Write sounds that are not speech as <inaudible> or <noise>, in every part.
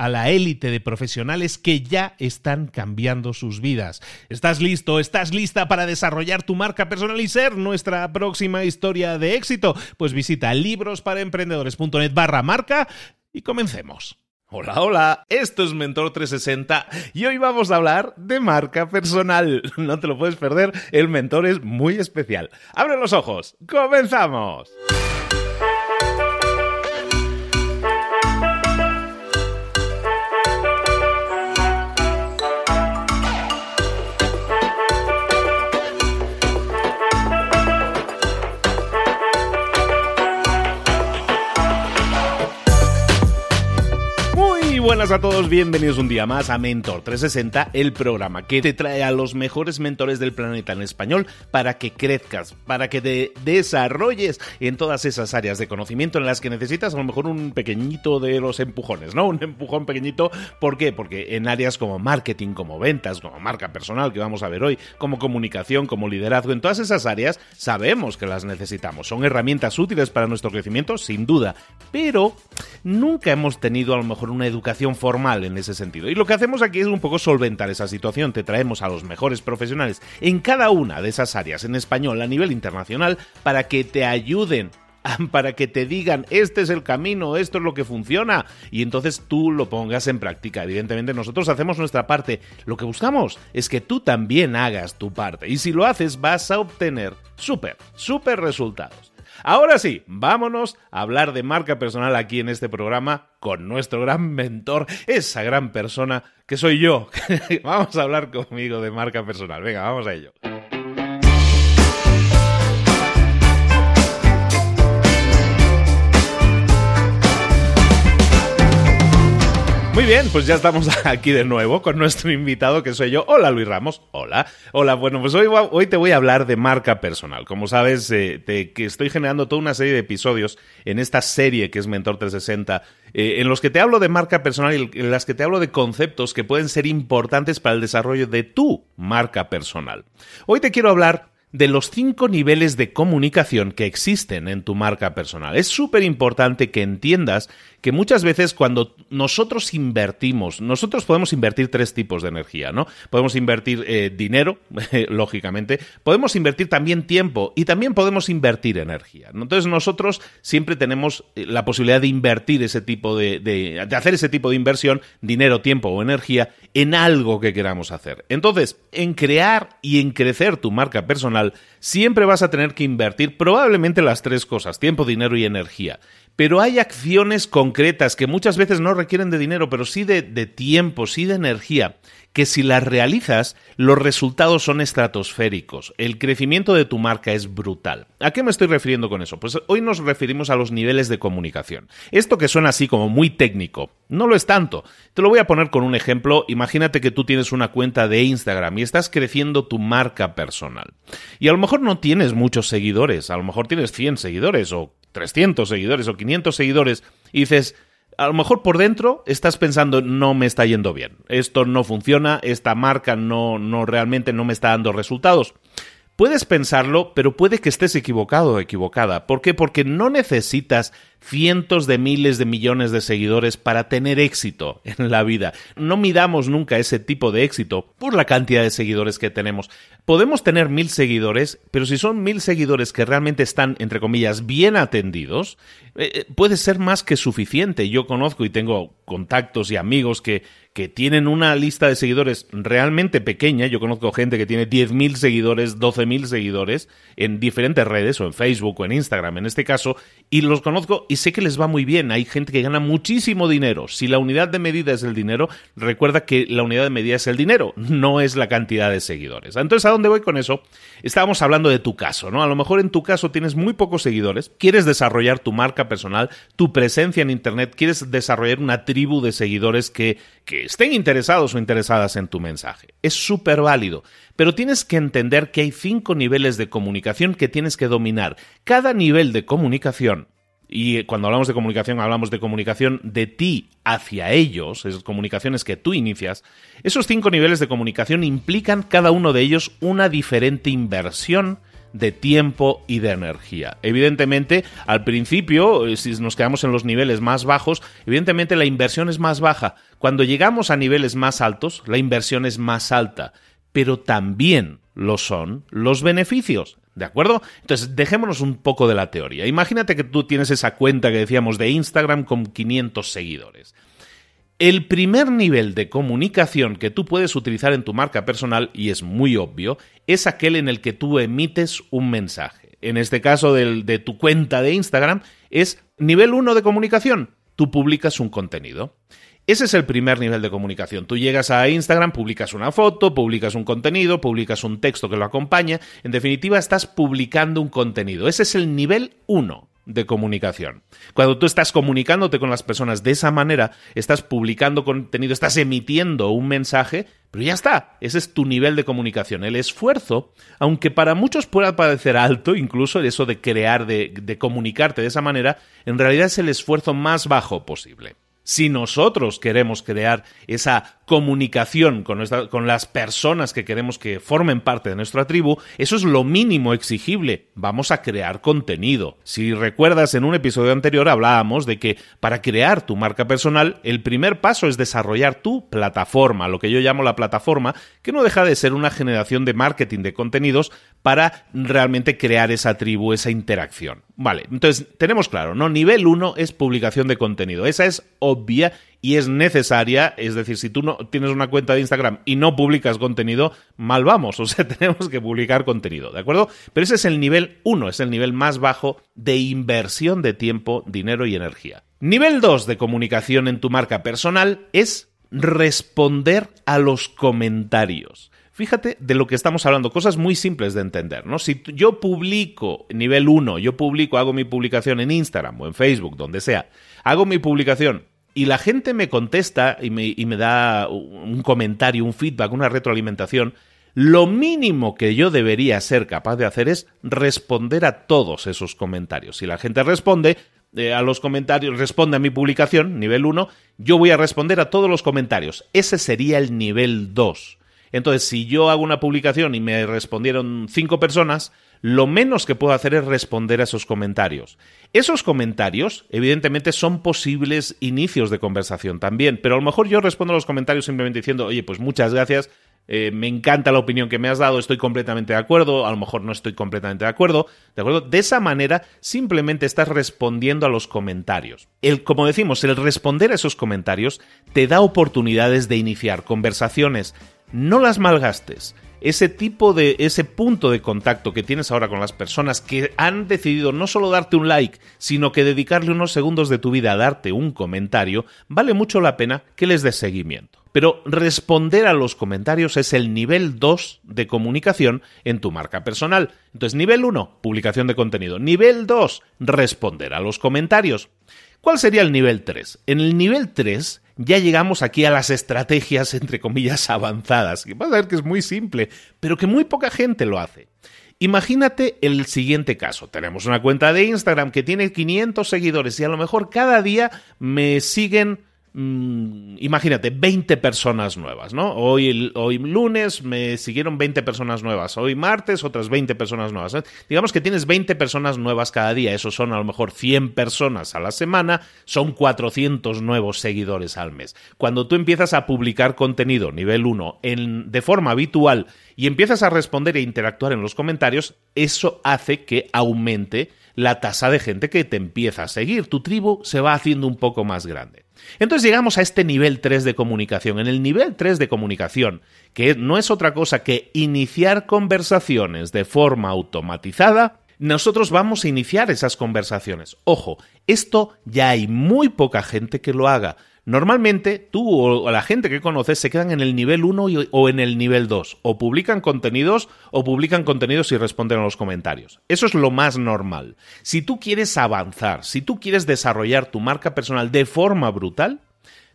a la élite de profesionales que ya están cambiando sus vidas. ¿Estás listo? ¿Estás lista para desarrollar tu marca personal y ser nuestra próxima historia de éxito? Pues visita librosparaemprendedores.net barra marca y comencemos. Hola, hola, esto es Mentor 360 y hoy vamos a hablar de marca personal. <laughs> No te lo puedes perder, el mentor es muy especial. Abre los ojos, comenzamos. A todos, bienvenidos un día más a Mentor 360, el programa que te trae a los mejores mentores del planeta en español para que crezcas, para que te desarrolles en todas esas áreas de conocimiento en las que necesitas a lo mejor un pequeñito de los empujones, ¿no? Un empujón pequeñito, ¿por qué? Porque en áreas como marketing, como ventas, como marca personal que vamos a ver hoy, como comunicación, como liderazgo, en todas esas áreas sabemos que las necesitamos. Son herramientas útiles para nuestro crecimiento, sin duda, pero nunca hemos tenido a lo mejor una educación formal en ese sentido. Y lo que hacemos aquí es un poco solventar esa situación. Te traemos a los mejores profesionales en cada una de esas áreas en español a nivel internacional para que te ayuden <laughs> para que te digan este es el camino, esto es lo que funciona y entonces tú lo pongas en práctica. Evidentemente nosotros hacemos nuestra parte. Lo que buscamos es que tú también hagas tu parte y si lo haces vas a obtener súper, súper resultados. Ahora sí, vámonos a hablar de marca personal aquí en este programa con nuestro gran mentor, esa gran persona que soy yo. <laughs> vamos a hablar conmigo de marca personal. Venga, vamos a ello. Muy bien, pues ya estamos <laughs> aquí de nuevo con nuestro invitado que soy yo. Hola Luis Ramos. Hola. Hola, bueno, pues hoy, hoy te voy a hablar de marca personal. Como sabes, eh, que estoy generando toda una serie de episodios en esta serie que es Mentor 360, eh, en los que te hablo de marca personal y en las que te hablo de conceptos que pueden ser importantes para el desarrollo de tu marca personal. Hoy te quiero hablar de los cinco niveles de comunicación que existen en tu marca personal. Es súper importante que entiendas que muchas veces cuando nosotros invertimos, nosotros podemos invertir tres tipos de energía, ¿no? Podemos invertir eh, dinero, <laughs> lógicamente, podemos invertir también tiempo y también podemos invertir energía. Entonces nosotros siempre tenemos eh, la posibilidad de invertir ese tipo de, de, de hacer ese tipo de inversión, dinero, tiempo o energía, en algo que queramos hacer. Entonces, en crear y en crecer tu marca personal, siempre vas a tener que invertir probablemente las tres cosas, tiempo, dinero y energía. Pero hay acciones concretas que muchas veces no requieren de dinero, pero sí de, tiempo, sí de energía, que si las realizas, los resultados son estratosféricos. El crecimiento de tu marca es brutal. ¿A qué me estoy refiriendo con eso? Pues hoy nos referimos a los niveles de comunicación. Esto que suena así como muy técnico, no lo es tanto. Te lo voy a poner con un ejemplo. Imagínate que tú tienes una cuenta de Instagram y estás creciendo tu marca personal. Y a lo mejor no tienes muchos seguidores, a lo mejor tienes 100 seguidores o 300 seguidores o 500 seguidores y dices, a lo mejor por dentro estás pensando no me está yendo bien, esto no funciona, esta marca no, no realmente no me está dando resultados. Puedes pensarlo, pero puede que estés equivocado o equivocada. ¿Por qué? Porque no necesitas cientos de miles de millones de seguidores para tener éxito en la vida. No midamos nunca ese tipo de éxito por la cantidad de seguidores que tenemos. Podemos tener mil seguidores, pero si son mil seguidores que realmente están, entre comillas, bien atendidos, eh, eh, puede ser más que suficiente. Yo conozco y tengo contactos y amigos que que tienen una lista de seguidores realmente pequeña. Yo conozco gente que tiene 10.000 seguidores, 12.000 seguidores en diferentes redes, o en Facebook o en Instagram en este caso, y los conozco y sé que les va muy bien. Hay gente que gana muchísimo dinero. Si la unidad de medida es el dinero, recuerda que la unidad de medida es el dinero, no es la cantidad de seguidores. Entonces, ¿a dónde voy con eso? Estábamos hablando de tu caso, ¿no? A lo mejor en tu caso tienes muy pocos seguidores, quieres desarrollar tu marca personal, tu presencia en Internet, quieres desarrollar una tribu de seguidores que, que estén interesados o interesadas en tu mensaje. Es súper válido, pero tienes que entender que hay cinco niveles de comunicación que tienes que dominar. Cada nivel de comunicación y cuando hablamos de comunicación, hablamos de comunicación de ti hacia ellos, esas comunicaciones que tú inicias. Esos cinco niveles de comunicación implican cada uno de ellos una diferente inversión de tiempo y de energía. Evidentemente, al principio, eh, si nos quedamos en los niveles más bajos, evidentemente la inversión es más baja. Cuando llegamos a niveles más altos, la inversión es más alta, pero también lo son los beneficios. ¿De acuerdo? Entonces, dejémonos un poco de la teoría. Imagínate que tú tienes esa cuenta que decíamos de Instagram con 500 seguidores. El primer nivel de comunicación que tú puedes utilizar en tu marca personal, y es muy obvio, es aquel en el que tú emites un mensaje. En este caso de tu cuenta de Instagram, es nivel 1 de comunicación. Tú publicas un contenido. Ese es el primer nivel de comunicación. Tú llegas a Instagram, publicas una foto, publicas un contenido, publicas un texto que lo acompaña. En definitiva, estás publicando un contenido. Ese es el nivel 1 de comunicación. Cuando tú estás comunicándote con las personas de esa manera, estás publicando contenido, estás emitiendo un mensaje, pero ya está, ese es tu nivel de comunicación. El esfuerzo, aunque para muchos pueda parecer alto, incluso eso de crear, de, de comunicarte de esa manera, en realidad es el esfuerzo más bajo posible. Si nosotros queremos crear esa comunicación con, las personas que queremos que formen parte de nuestra tribu, eso es lo mínimo exigible. Vamos a crear contenido. Si recuerdas, en un episodio anterior hablábamos de que para crear tu marca personal, el primer paso es desarrollar tu plataforma, lo que yo llamo la plataforma, que no deja de ser una generación de marketing de contenidos para realmente crear esa tribu, esa interacción. Vale, entonces tenemos claro, ¿no? Nivel 1 es publicación de contenido. Esa es obvia y es necesaria. Es decir, si tú no tienes una cuenta de Instagram y no publicas contenido, mal vamos. <laughs> O sea, tenemos que publicar contenido, ¿de acuerdo? Pero ese es el nivel 1, es el nivel más bajo de inversión de tiempo, dinero y energía. Nivel 2 de comunicación en tu marca personal es responder a los comentarios. Fíjate de lo que estamos hablando, cosas muy simples de entender, ¿no? Si yo publico nivel 1, yo publico, hago mi publicación en Instagram o en Facebook, donde sea, hago mi publicación y la gente me contesta y me, da un comentario, un feedback, una retroalimentación, lo mínimo que yo debería ser capaz de hacer es responder a todos esos comentarios. Si la gente responde, eh, a los comentarios, responde a mi publicación, nivel 1, yo voy a responder a todos los comentarios. Ese sería el nivel 2. Entonces, si yo hago una publicación y me respondieron cinco personas, lo menos que puedo hacer es responder a esos comentarios. Esos comentarios, evidentemente, son posibles inicios de conversación también, pero a lo mejor yo respondo a los comentarios simplemente diciendo, oye, pues muchas gracias, eh, me encanta la opinión que me has dado, estoy completamente de acuerdo, a lo mejor no estoy completamente de acuerdo, ¿de acuerdo? De esa manera simplemente estás respondiendo a los comentarios. El, como decimos, el responder a esos comentarios te da oportunidades de iniciar conversaciones no las malgastes. ese tipo de, ese punto de contacto que tienes ahora con las personas que han decidido no solo darte un like, sino que dedicarle unos segundos de tu vida a darte un comentario, vale mucho la pena que les des seguimiento. Pero responder a los comentarios es el nivel 2 de comunicación en tu marca personal. Entonces, nivel 1, publicación de contenido. Nivel 2, responder a los comentarios. ¿Cuál sería el nivel 3? En el nivel 3 ya llegamos aquí a las estrategias, entre comillas, avanzadas, que vas a ver que es muy simple, pero que muy poca gente lo hace. Imagínate el siguiente caso. Tenemos una cuenta de Instagram que tiene 500 seguidores y a lo mejor cada día me siguen Mm, imagínate, 20 personas nuevas, ¿no? Hoy, hoy lunes me siguieron 20 personas nuevas, hoy martes otras 20 personas nuevas. ¿eh? Digamos que tienes 20 personas nuevas cada día, eso son a lo mejor 100 personas a la semana, son 400 nuevos seguidores al mes. Cuando tú empiezas a publicar contenido nivel 1 en, de forma habitual y empiezas a responder e interactuar en los comentarios, eso hace que aumente la tasa de gente que te empieza a seguir. Tu tribu se va haciendo un poco más grande. Entonces llegamos a este nivel 3 de comunicación. En el nivel 3 de comunicación, que no es otra cosa que iniciar conversaciones de forma automatizada, nosotros vamos a iniciar esas conversaciones. Ojo, esto ya hay muy poca gente que lo haga. Normalmente tú o la gente que conoces se quedan en el nivel 1 o en el nivel 2. O publican contenidos o publican contenidos y responden a los comentarios. Eso es lo más normal. Si tú quieres avanzar, si tú quieres desarrollar tu marca personal de forma brutal,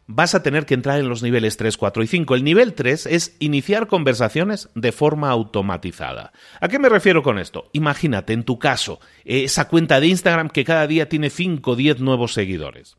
vas a tener que entrar en los niveles 3, 4 y 5. El nivel 3 es iniciar conversaciones de forma automatizada. ¿A qué me refiero con esto? Imagínate, en tu caso, esa cuenta de Instagram que cada día tiene 5 o 10 nuevos seguidores.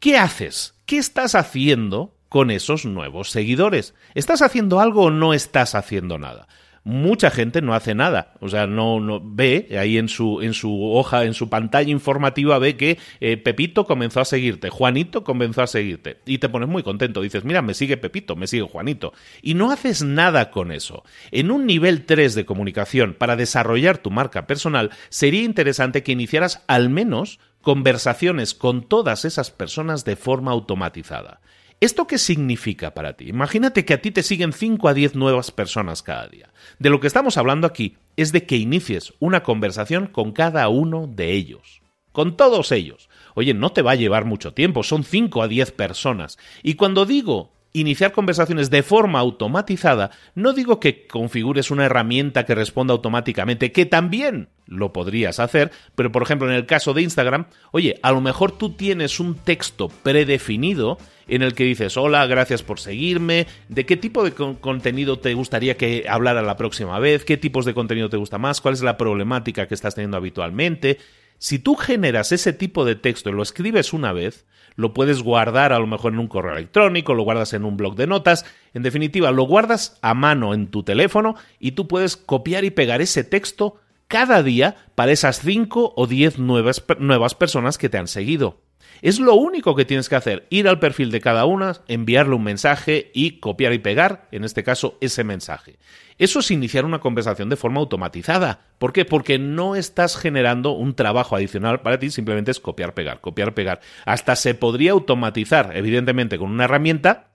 ¿Qué haces? ¿Qué estás haciendo con esos nuevos seguidores? ¿Estás haciendo algo o no estás haciendo nada? mucha gente no hace nada. O sea, no, no ve ahí en su, en su hoja, en su pantalla informativa, ve que eh, Pepito comenzó a seguirte, Juanito comenzó a seguirte. Y te pones muy contento. Dices, mira, me sigue Pepito, me sigue Juanito. Y no haces nada con eso. En un nivel 3 de comunicación, para desarrollar tu marca personal, sería interesante que iniciaras al menos conversaciones con todas esas personas de forma automatizada. ¿Esto qué significa para ti? Imagínate que a ti te siguen 5 a 10 nuevas personas cada día. De lo que estamos hablando aquí es de que inicies una conversación con cada uno de ellos. Con todos ellos. Oye, no te va a llevar mucho tiempo, son 5 a 10 personas. Y cuando digo iniciar conversaciones de forma automatizada, no digo que configures una herramienta que responda automáticamente, que también lo podrías hacer, pero por ejemplo en el caso de Instagram, oye, a lo mejor tú tienes un texto predefinido en el que dices, hola, gracias por seguirme, de qué tipo de contenido te gustaría que hablara la próxima vez, qué tipos de contenido te gusta más, cuál es la problemática que estás teniendo habitualmente. Si tú generas ese tipo de texto y lo escribes una vez, lo puedes guardar a lo mejor en un correo electrónico, lo guardas en un blog de notas, en definitiva, lo guardas a mano en tu teléfono y tú puedes copiar y pegar ese texto cada día para esas 5 o 10 nuevas, nuevas personas que te han seguido. Es lo único que tienes que hacer, ir al perfil de cada una, enviarle un mensaje y copiar y pegar, en este caso, ese mensaje. Eso es iniciar una conversación de forma automatizada. ¿Por qué? Porque no estás generando un trabajo adicional para ti, simplemente es copiar, pegar, copiar, pegar. Hasta se podría automatizar, evidentemente, con una herramienta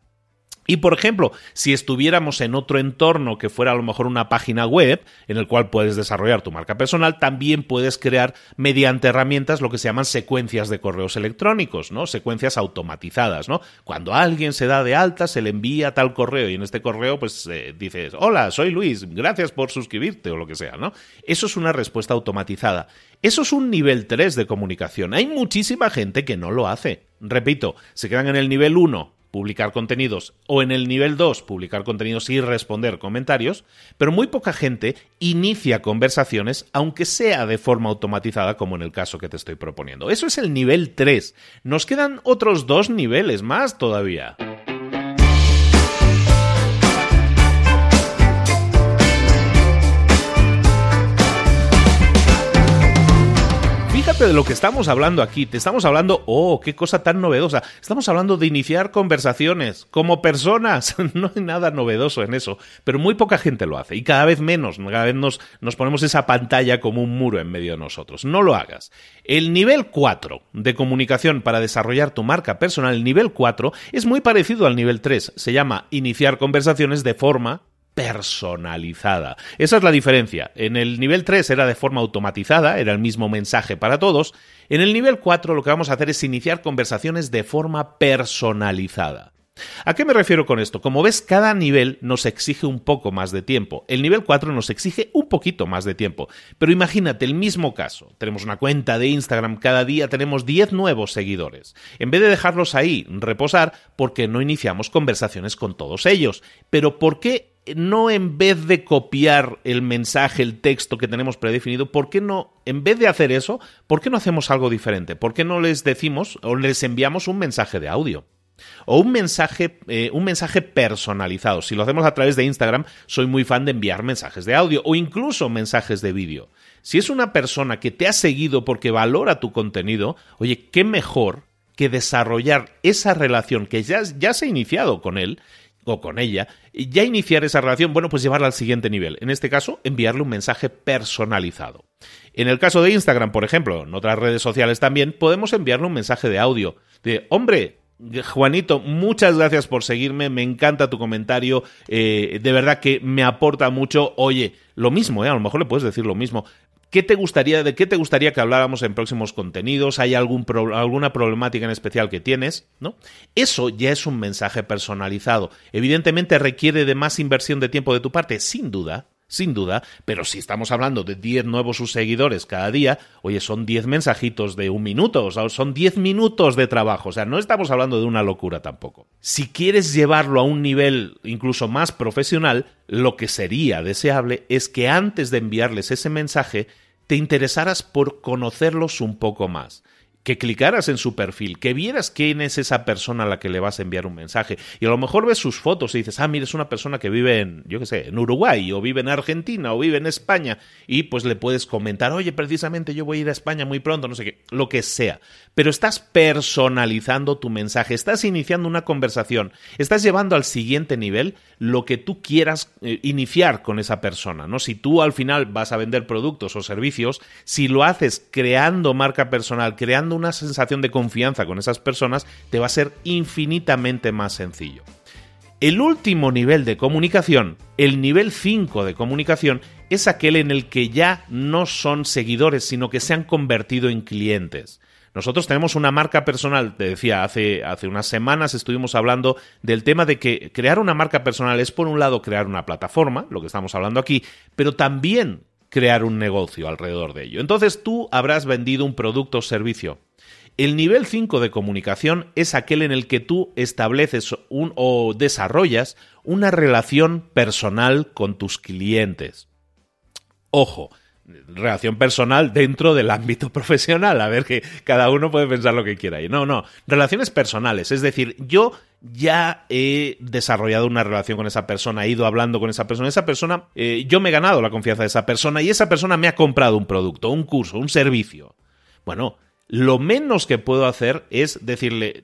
y por ejemplo, si estuviéramos en otro entorno que fuera a lo mejor una página web en el cual puedes desarrollar tu marca personal, también puedes crear mediante herramientas lo que se llaman secuencias de correos electrónicos, ¿no? Secuencias automatizadas, ¿no? Cuando alguien se da de alta, se le envía tal correo y en este correo pues eh, dices, "Hola, soy Luis, gracias por suscribirte" o lo que sea, ¿no? Eso es una respuesta automatizada. Eso es un nivel 3 de comunicación. Hay muchísima gente que no lo hace. Repito, se quedan en el nivel 1 publicar contenidos, o en el nivel 2, publicar contenidos y responder comentarios, pero muy poca gente inicia conversaciones, aunque sea de forma automatizada, como en el caso que te estoy proponiendo. Eso es el nivel 3. Nos quedan otros dos niveles más todavía. De lo que estamos hablando aquí. Te estamos hablando, oh, qué cosa tan novedosa. Estamos hablando de iniciar conversaciones como personas. <laughs> No hay nada novedoso en eso, pero muy poca gente lo hace y cada vez menos. Cada vez nos, nos ponemos esa pantalla como un muro en medio de nosotros. No lo hagas. El nivel 4 de comunicación para desarrollar tu marca personal, el nivel 4, es muy parecido al nivel 3. Se llama iniciar conversaciones de forma personalizada. Esa es la diferencia. En el nivel 3 era de forma automatizada, era el mismo mensaje para todos. En el nivel 4 lo que vamos a hacer es iniciar conversaciones de forma personalizada. ¿A qué me refiero con esto? Como ves, cada nivel nos exige un poco más de tiempo. El nivel 4 nos exige un poquito más de tiempo. Pero imagínate el mismo caso. Tenemos una cuenta de Instagram, cada día tenemos 10 nuevos seguidores. En vez de dejarlos ahí reposar, ¿por qué no iniciamos conversaciones con todos ellos? Pero ¿por qué no en vez de copiar el mensaje, el texto que tenemos predefinido, ¿por qué no, en vez de hacer eso, ¿por qué no hacemos algo diferente? ¿Por qué no les decimos o les enviamos un mensaje de audio? O un mensaje, eh, un mensaje personalizado. Si lo hacemos a través de Instagram, soy muy fan de enviar mensajes de audio o incluso mensajes de vídeo. Si es una persona que te ha seguido porque valora tu contenido, oye, qué mejor que desarrollar esa relación que ya, ya se ha iniciado con él o con ella, ya iniciar esa relación, bueno, pues llevarla al siguiente nivel. En este caso, enviarle un mensaje personalizado. En el caso de Instagram, por ejemplo, en otras redes sociales también, podemos enviarle un mensaje de audio de, hombre, Juanito, muchas gracias por seguirme, me encanta tu comentario, eh, de verdad que me aporta mucho. Oye, lo mismo, ¿eh? a lo mejor le puedes decir lo mismo. ¿Qué te gustaría, ¿De qué te gustaría que habláramos en próximos contenidos? ¿Hay alguna problemática en especial que tienes? ¿No? Eso ya es un mensaje personalizado. Evidentemente requiere de más inversión de tiempo de tu parte, sin duda, sin duda, pero si estamos hablando de 10 nuevos seguidores cada día, oye, son 10 mensajitos de un minuto, o sea, son 10 minutos de trabajo, o sea, no estamos hablando de una locura tampoco. Si quieres llevarlo a un nivel incluso más profesional, lo que sería deseable es que antes de enviarles ese mensaje, te interesaras por conocerlos un poco más que clicaras en su perfil, que vieras quién es esa persona a la que le vas a enviar un mensaje. Y a lo mejor ves sus fotos y dices, ah, mira, es una persona que vive en, yo qué sé, en Uruguay, o vive en Argentina, o vive en España. Y pues le puedes comentar, oye, precisamente yo voy a ir a España muy pronto, no sé qué, lo que sea. Pero estás personalizando tu mensaje, estás iniciando una conversación, estás llevando al siguiente nivel lo que tú quieras eh, iniciar con esa persona, ¿no? Si tú al final vas a vender productos o servicios, si lo haces creando marca personal, creando una sensación de confianza con esas personas, te va a ser infinitamente más sencillo. El último nivel de comunicación, el nivel 5 de comunicación, es aquel en el que ya no son seguidores, sino que se han convertido en clientes. Nosotros tenemos una marca personal, te decía, hace, hace unas semanas estuvimos hablando del tema de que crear una marca personal es por un lado crear una plataforma, lo que estamos hablando aquí, pero también crear un negocio alrededor de ello. Entonces tú habrás vendido un producto o servicio. El nivel 5 de comunicación es aquel en el que tú estableces o desarrollas una relación personal con tus clientes. Ojo, relación personal dentro del ámbito <laughs> profesional. A ver que cada uno puede pensar lo que quiera. Y no, no, relaciones personales. Es decir, yo ya he desarrollado una relación con esa persona, he ido hablando con esa persona. Esa persona, eh, yo me he ganado la confianza de esa persona y esa persona me ha comprado un producto, un curso, un servicio. Bueno, lo menos que puedo hacer es decirle,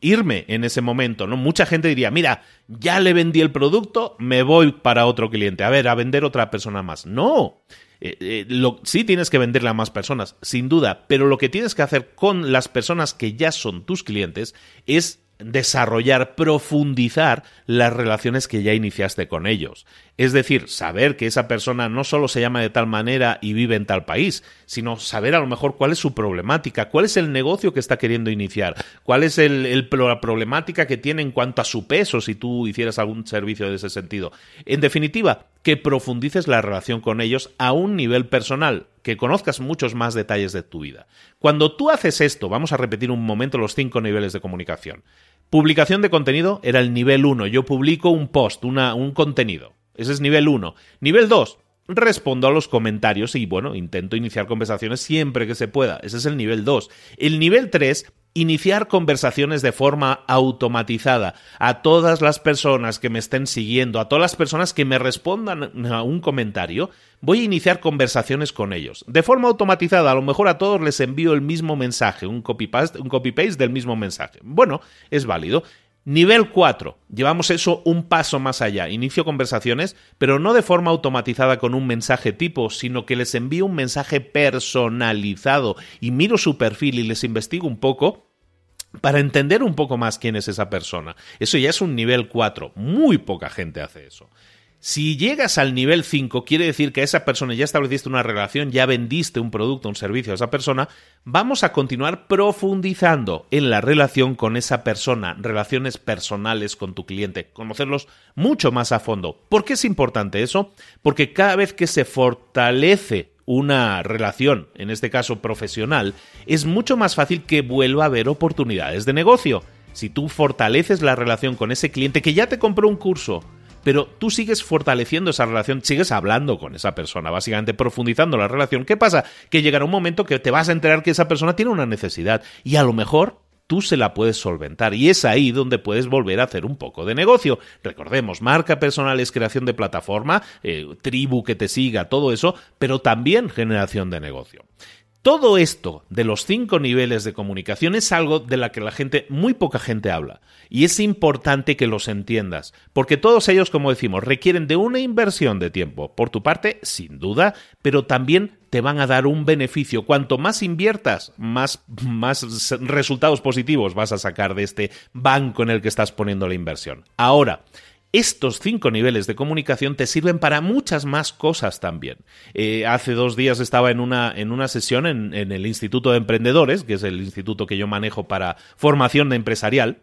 irme en ese momento, ¿no? Mucha gente diría, mira, ya le vendí el producto, me voy para otro cliente, a ver, a vender otra persona más. No, eh, eh, lo, sí tienes que venderle a más personas, sin duda, pero lo que tienes que hacer con las personas que ya son tus clientes es desarrollar, profundizar las relaciones que ya iniciaste con ellos. Es decir, saber que esa persona no solo se llama de tal manera y vive en tal país, sino saber a lo mejor cuál es su problemática, cuál es el negocio que está queriendo iniciar, cuál es el, la problemática que tiene en cuanto a su peso si tú hicieras algún servicio de ese sentido. En definitiva, que profundices la relación con ellos a un nivel personal, que conozcas muchos más detalles de tu vida. Cuando tú haces esto, vamos a repetir un momento los cinco niveles de comunicación. Publicación de contenido era el nivel 1. Yo publico un post, una, un contenido. Ese es nivel 1. Nivel 2. Respondo a los comentarios y, bueno, intento iniciar conversaciones siempre que se pueda. Ese es el nivel 2. El nivel 3 iniciar conversaciones de forma automatizada a todas las personas que me estén siguiendo, a todas las personas que me respondan a un comentario, voy a iniciar conversaciones con ellos. De forma automatizada, a lo mejor a todos les envío el mismo mensaje, un copy-paste un copy -paste del mismo mensaje. Bueno, es válido. Nivel 4. Llevamos eso un paso más allá. Inicio conversaciones, pero no de forma automatizada con un mensaje tipo, sino que les envío un mensaje personalizado y miro su perfil y les investigo un poco para entender un poco más quién es esa persona. Eso ya es un nivel 4. Muy poca gente hace eso. Si llegas al nivel 5, quiere decir que esa persona ya estableciste una relación, ya vendiste un producto, un servicio a esa persona, vamos a continuar profundizando en la relación con esa persona, relaciones personales con tu cliente, conocerlos mucho más a fondo. ¿Por qué es importante eso? Porque cada vez que se fortalece una relación, en este caso profesional, es mucho más fácil que vuelva a haber oportunidades de negocio. Si tú fortaleces la relación con ese cliente que ya te compró un curso, pero tú sigues fortaleciendo esa relación, sigues hablando con esa persona, básicamente profundizando la relación. ¿Qué pasa? Que llegará un momento que te vas a enterar que esa persona tiene una necesidad y a lo mejor tú se la puedes solventar y es ahí donde puedes volver a hacer un poco de negocio. Recordemos, marca personal es creación de plataforma, eh, tribu que te siga, todo eso, pero también generación de negocio. Todo esto de los cinco niveles de comunicación es algo de la que la gente, muy poca gente habla. Y es importante que los entiendas, porque todos ellos, como decimos, requieren de una inversión de tiempo. Por tu parte, sin duda, pero también te van a dar un beneficio. Cuanto más inviertas, más, más resultados positivos vas a sacar de este banco en el que estás poniendo la inversión. Ahora, estos cinco niveles de comunicación te sirven para muchas más cosas también. Eh, hace dos días estaba en una, en una sesión en, el Instituto de Emprendedores, que es el instituto que yo manejo para formación empresarial,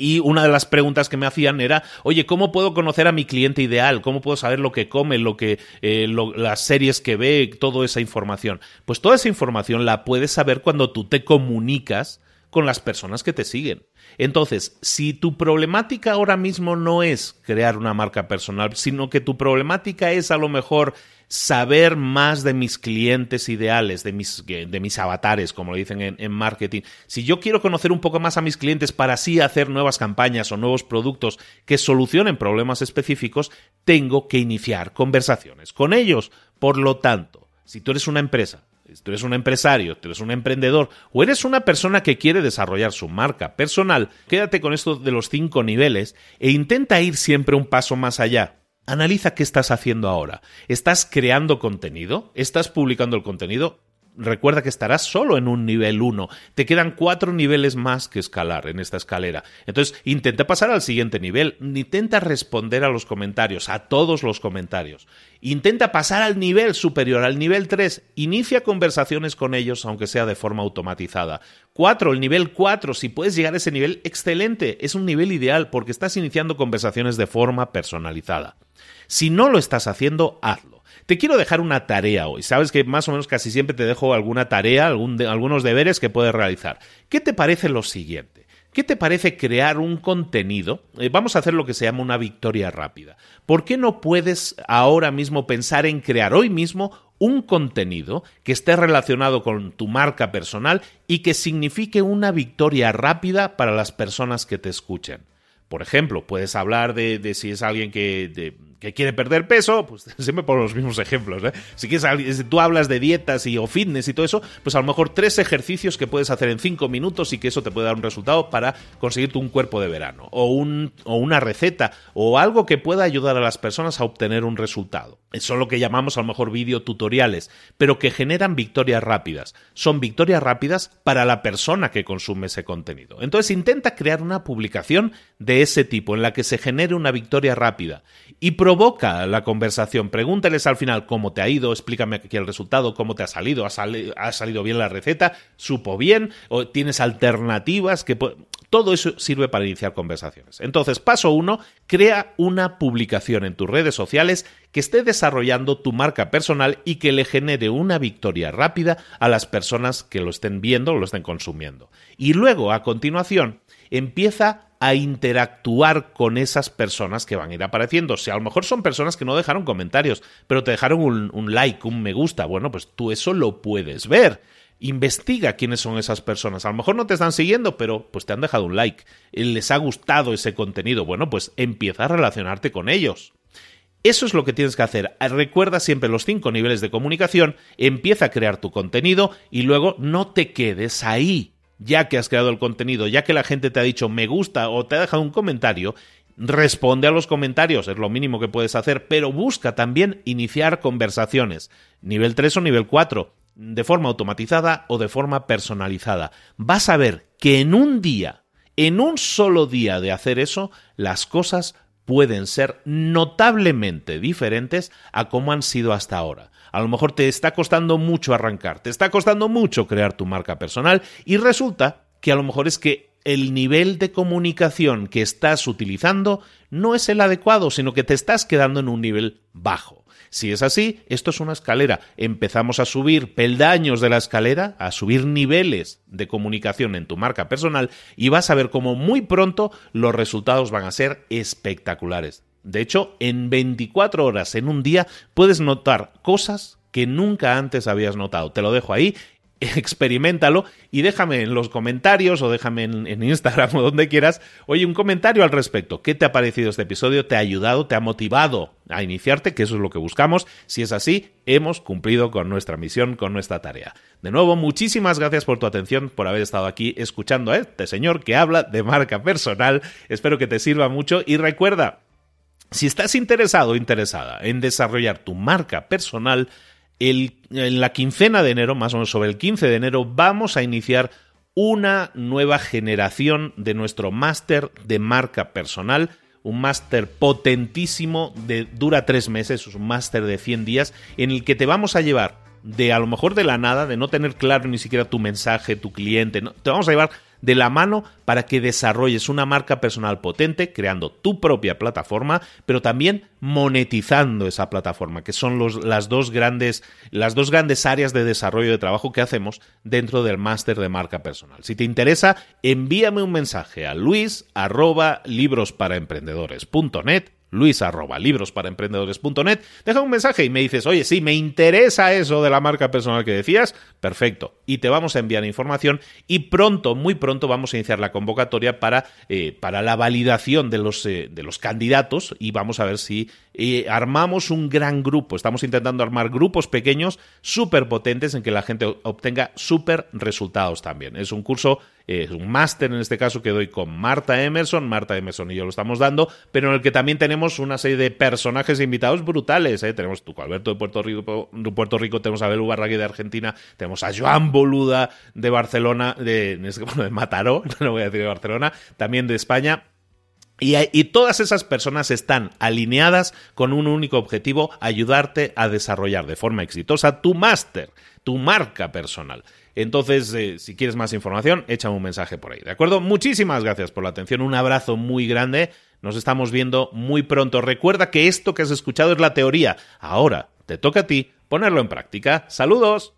y una de las preguntas que me hacían era, oye, ¿cómo puedo conocer a mi cliente ideal? ¿Cómo puedo saber lo que come, lo que, eh, las series que ve, toda esa información? Pues toda esa información la puedes saber cuando tú te comunicas con las personas que te siguen. Entonces, si tu problemática ahora mismo no es crear una marca personal, sino que tu problemática es a lo mejor saber más de mis clientes ideales, de mis, de mis avatares, como lo dicen en, en, marketing. Si yo quiero conocer un poco más a mis clientes para así hacer nuevas campañas o nuevos productos que solucionen problemas específicos, tengo que iniciar conversaciones con ellos. Por lo tanto, si tú eres una empresa tú eres un empresario, tú eres un emprendedor o eres una persona que quiere desarrollar su marca personal, quédate con esto de los cinco niveles e intenta ir siempre un paso más allá. Analiza qué estás haciendo ahora. ¿Estás creando contenido? ¿Estás publicando el contenido? Recuerda que estarás solo en un nivel 1. Te quedan cuatro niveles más que escalar en esta escalera. Entonces, intenta pasar al siguiente nivel. Intenta responder a los comentarios, a todos los comentarios. Intenta pasar al nivel superior, al nivel 3. Inicia conversaciones con ellos, aunque sea de forma automatizada. 4. El nivel 4. Si puedes llegar a ese nivel, excelente. Es un nivel ideal porque estás iniciando conversaciones de forma personalizada. Si no lo estás haciendo, hazlo. Te quiero dejar una tarea hoy. Sabes que más o menos casi siempre te dejo alguna tarea, algunos deberes que puedes realizar. ¿Qué te parece lo siguiente? ¿Qué te parece crear un contenido? Eh, vamos a hacer lo que se llama una victoria rápida. ¿Por qué no puedes ahora mismo pensar en crear hoy mismo un contenido que esté relacionado con tu marca personal y que signifique una victoria rápida para las personas que te escuchen? Por ejemplo, puedes hablar de, si es alguien que, que, quiere perder peso, pues <laughs> siempre por los mismos ejemplos. ¿eh? Si, quieres, tú hablas de dietas y, o fitness y todo eso, pues a lo mejor tres ejercicios que puedes hacer en cinco minutos y que eso te puede dar un resultado para conseguirte un cuerpo de verano. O, un, o una receta o algo que pueda ayudar a las personas a obtener un resultado. Son lo que llamamos a lo mejor videotutoriales, pero que generan victorias rápidas. Son victorias rápidas para la persona que consume ese contenido. Entonces intenta crear una publicación de ese tipo, en la que se genere una victoria rápida y provoca la conversación. Pregúntales al final cómo te ha ido, explícame aquí el resultado, cómo te ha salido, ha, ha salido bien la receta, supo bien, o tienes alternativas que todo eso sirve para iniciar conversaciones. Entonces, paso uno, crea una publicación en tus redes sociales que esté desarrollando tu marca personal y que le genere una victoria rápida a las personas que lo estén viendo o lo estén consumiendo. Y luego, a continuación, empieza a interactuar con esas personas que van a ir apareciendo. Si a lo mejor son personas que no dejaron comentarios, pero te dejaron un, like, un me gusta, bueno, pues tú eso lo puedes ver. Investiga quiénes son esas personas. A lo mejor no te están siguiendo, pero pues te han dejado un like. Les ha gustado ese contenido. Bueno, pues empieza a relacionarte con ellos. Eso es lo que tienes que hacer. Recuerda siempre los cinco niveles de comunicación, empieza a crear tu contenido y luego no te quedes ahí ya que has creado el contenido, ya que la gente te ha dicho me gusta o te ha dejado un comentario, responde a los comentarios, es lo mínimo que puedes hacer, pero busca también iniciar conversaciones, nivel 3 o nivel 4, de forma automatizada o de forma personalizada. Vas a ver que en un día, en un solo día de hacer eso, las cosas pueden ser notablemente diferentes a cómo han sido hasta ahora. A lo mejor te está costando mucho arrancar, te está costando mucho crear tu marca personal y resulta que a lo mejor es que el nivel de comunicación que estás utilizando no es el adecuado, sino que te estás quedando en un nivel bajo. Si es así, esto es una escalera. Empezamos a subir peldaños de la escalera, a subir niveles de comunicación en tu marca personal y vas a ver cómo muy pronto los resultados van a ser espectaculares. De hecho, en 24 horas, en un día, puedes notar cosas que nunca antes habías notado. Te lo dejo ahí <laughs> experimentalo y déjame en los comentarios o déjame en, Instagram <laughs> o donde quieras, oye, un comentario al respecto. ¿Qué te ha parecido este episodio? ¿Te ha ayudado? ¿Te ha motivado a iniciarte? Que eso es lo que buscamos. Si es así, hemos cumplido con nuestra misión, con nuestra tarea. De nuevo, muchísimas gracias por tu atención, por haber estado aquí escuchando a este señor que habla de marca personal. Espero que te sirva mucho y recuerda, si estás interesado o interesada en desarrollar tu marca personal, en la quincena de enero, más o menos sobre el 15 de enero, vamos a iniciar una nueva generación de nuestro máster de marca personal. Un máster potentísimo de dura tres meses, un máster de 100 días, en el que te vamos a llevar de a lo mejor de la nada, de no tener claro ni siquiera tu mensaje, tu cliente, te vamos a llevar de la mano para que desarrolles una marca personal potente, creando tu propia plataforma, pero también monetizando esa plataforma, que son los, las, dos grandes, las dos grandes áreas de desarrollo de trabajo que hacemos dentro del máster de marca personal. Si te interesa, envíame un mensaje a luis arroba luis arroba librosparaemprendedores.net, deja un mensaje y me dices, oye, sí, me interesa eso de la marca personal que decías, perfecto, y te vamos a enviar información y pronto, muy pronto vamos a iniciar la convocatoria para, eh, para la validación de los, eh, de los candidatos y vamos a ver si eh, armamos un gran grupo, estamos intentando armar grupos pequeños súper potentes en que la gente obtenga súper resultados también. Es un curso es un máster en este caso que doy con Marta Emerson, Marta Emerson y yo lo estamos dando, pero en el que también tenemos una serie de personajes invitados brutales. ¿eh? Tenemos Tuco Alberto de Puerto Rico, Puerto Rico, tenemos a Belu Barragui de Argentina, tenemos a Joan Boluda de Barcelona, de, <laughs> de Mataró, <laughs> no voy a decir de Barcelona, también de España. Y, todas esas personas están alineadas con un único objetivo, ayudarte a desarrollar de forma exitosa tu máster, tu marca personal. Entonces, eh, si quieres más información, échame un mensaje por ahí, ¿de acuerdo? Muchísimas gracias por la atención, un abrazo muy grande, nos estamos viendo muy pronto. Recuerda que esto que has escuchado es la teoría, ahora te toca a ti ponerlo en práctica. Saludos.